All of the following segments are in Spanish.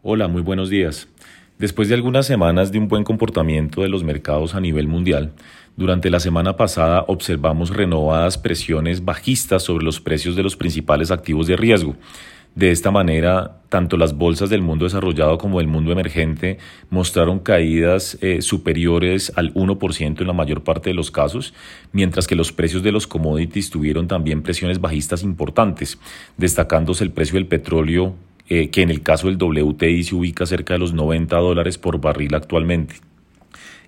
Hola, muy buenos días. Después de algunas semanas de un buen comportamiento de los mercados a nivel mundial, durante la semana pasada observamos renovadas presiones bajistas sobre los precios de los principales activos de riesgo. De esta manera, tanto las bolsas del mundo desarrollado como del mundo emergente mostraron caídas eh, superiores al 1% en la mayor parte de los casos, mientras que los precios de los commodities tuvieron también presiones bajistas importantes, destacándose el precio del petróleo eh, que en el caso del WTI se ubica cerca de los 90 dólares por barril actualmente.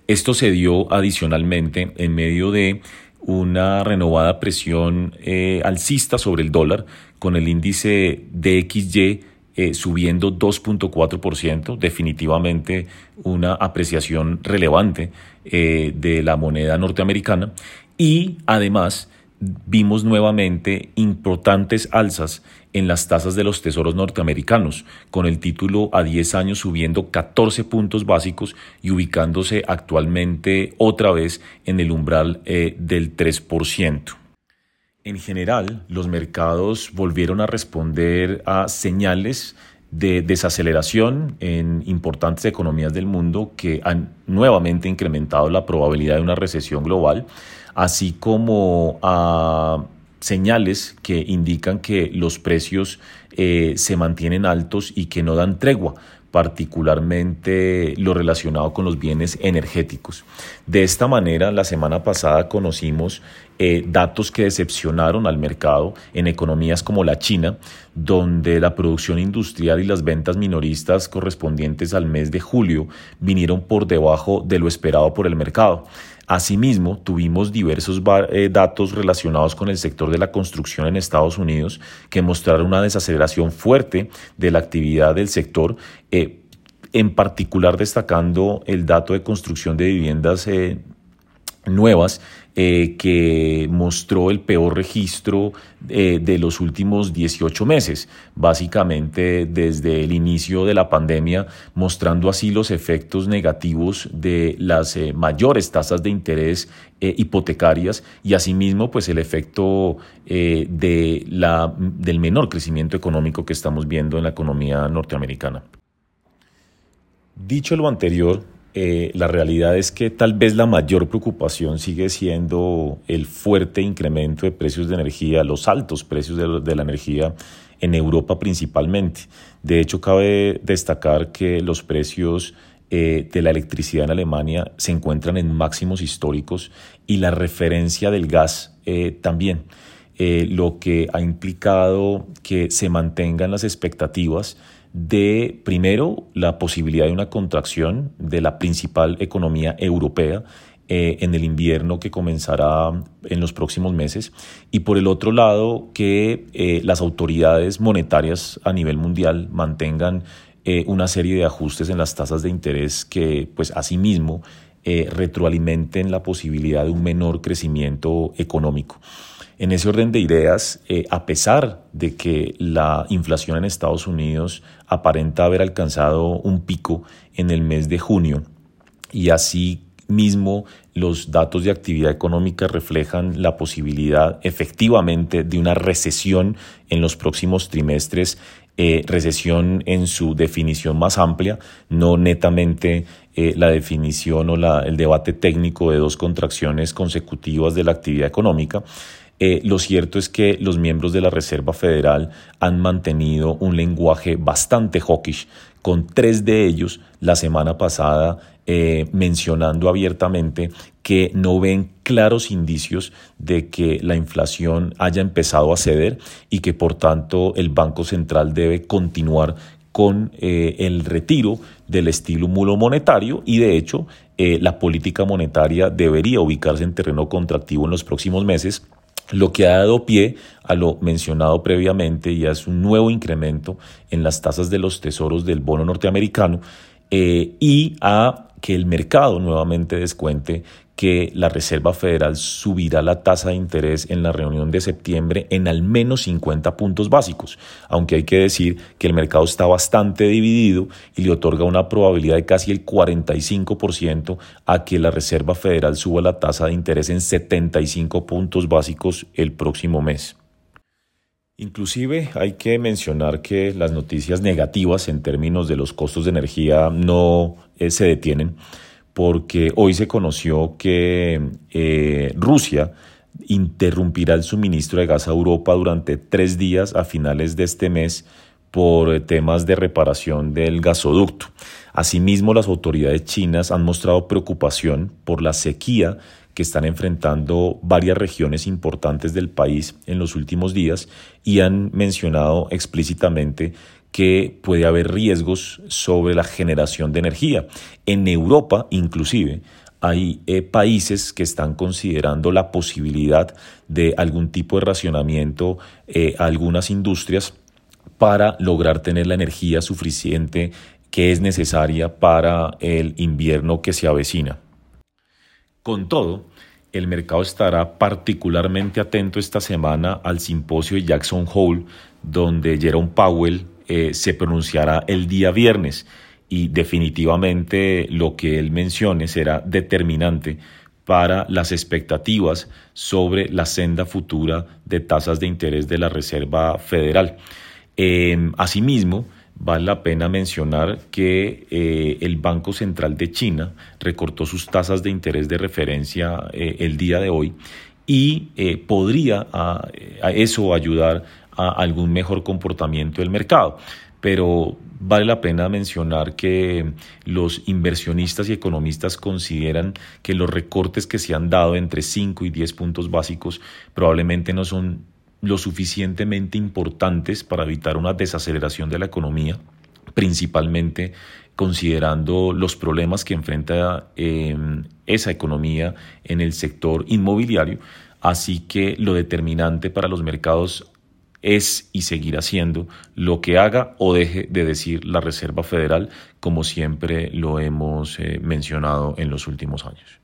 Esto se dio adicionalmente en medio de una renovada presión eh, alcista sobre el dólar, con el índice DXY eh, subiendo 2.4%, definitivamente una apreciación relevante de la moneda norteamericana, y además vimos nuevamente importantes alzas en las tasas de los tesoros norteamericanos, con el título a 10 años subiendo 14 puntos básicos y ubicándose actualmente otra vez en el umbral eh, del 3%. En general, los mercados volvieron a responder a señales de desaceleración en importantes economías del mundo que han nuevamente incrementado la probabilidad de una recesión global, así como a señales que indican que los precios eh, se mantienen altos y que no dan tregua particularmente lo relacionado con los bienes energéticos. De esta manera, la semana pasada conocimos eh, datos que decepcionaron al mercado en economías como la China, donde la producción industrial y las ventas minoristas correspondientes al mes de julio vinieron por debajo de lo esperado por el mercado. Asimismo, tuvimos diversos eh, datos relacionados con el sector de la construcción en Estados Unidos que mostraron una desaceleración fuerte de la actividad del sector, eh, en particular destacando el dato de construcción de viviendas eh, nuevas eh, que mostró el peor registro eh, de los últimos 18 meses, básicamente desde el inicio de la pandemia, mostrando así los efectos negativos de las eh, mayores tasas de interés hipotecarias y asimismo pues el efecto de la, del menor crecimiento económico que estamos viendo en la economía norteamericana. Dicho lo anterior, eh, la realidad es que tal vez la mayor preocupación sigue siendo el fuerte incremento de precios de energía, los altos precios de, la energía en Europa principalmente. De hecho, cabe destacar que los precios eh, de la electricidad en Alemania se encuentran en máximos históricos y la referencia del gas eh, también, lo que ha implicado que se mantengan las expectativas de, primero, la posibilidad de una contracción de la principal economía europea eh, en el invierno que comenzará en los próximos meses y por el otro lado que eh, las autoridades monetarias a nivel mundial mantengan eh, una serie de ajustes en las tasas de interés que pues asimismo retroalimenten la posibilidad de un menor crecimiento económico. En ese orden de ideas, eh, a pesar de que la inflación en Estados Unidos aparenta haber alcanzado un pico en el mes de junio y así mismo los datos de actividad económica reflejan la posibilidad efectivamente de una recesión en los próximos trimestres, eh, recesión en su definición más amplia, no netamente eh, la definición o el debate técnico de dos contracciones consecutivas de la actividad económica. Eh, lo cierto es que los miembros de la Reserva Federal han mantenido un lenguaje bastante hawkish, con tres de ellos la semana pasada eh, mencionando abiertamente que no ven claros indicios de que la inflación haya empezado a ceder y que por tanto el Banco Central debe continuar con eh, el retiro del estímulo monetario y de hecho la política monetaria debería ubicarse en terreno contractivo en los próximos meses lo que ha dado pie a lo mencionado previamente y es un nuevo incremento en las tasas de los tesoros del bono norteamericano eh, y a que el mercado nuevamente descuente que la Reserva Federal subirá la tasa de interés en la reunión de septiembre en al menos 50 puntos básicos, aunque hay que decir que el mercado está bastante dividido y le otorga una probabilidad de casi el 45% a que la Reserva Federal suba la tasa de interés en 75 puntos básicos el próximo mes. Inclusive hay que mencionar que las noticias negativas en términos de los costos de energía no eh, se detienen porque hoy se conoció que eh, Rusia interrumpirá el suministro de gas a Europa durante tres días a finales de este mes por temas de reparación del gasoducto. Asimismo, las autoridades chinas han mostrado preocupación por la sequía que están enfrentando varias regiones importantes del país en los últimos días y han mencionado explícitamente que puede haber riesgos sobre la generación de energía. En Europa, inclusive, hay eh, países que están considerando la posibilidad de algún tipo de racionamiento eh, a algunas industrias para lograr tener la energía suficiente que es necesaria para el invierno que se avecina. Con todo, el mercado estará particularmente atento esta semana al simposio de Jackson Hole, donde Jerome Powell eh, se pronunciará el día viernes y definitivamente lo que él mencione será determinante para las expectativas sobre la senda futura de tasas de interés de la Reserva Federal. Em, asimismo, vale la pena mencionar que eh, el Banco Central de China recortó sus tasas de interés de referencia eh, el día de hoy y eh, podría a, a eso ayudar a algún mejor comportamiento del mercado. Pero vale la pena mencionar que los inversionistas y economistas consideran que los recortes que se han dado entre 5 y 10 puntos básicos probablemente no son lo suficientemente importantes para evitar una desaceleración de la economía, principalmente considerando los problemas que enfrenta eh, esa economía en el sector inmobiliario. Así que lo determinante para los mercados es y seguirá siendo lo que haga o deje de decir la Reserva Federal, como siempre lo hemos eh, mencionado en los últimos años.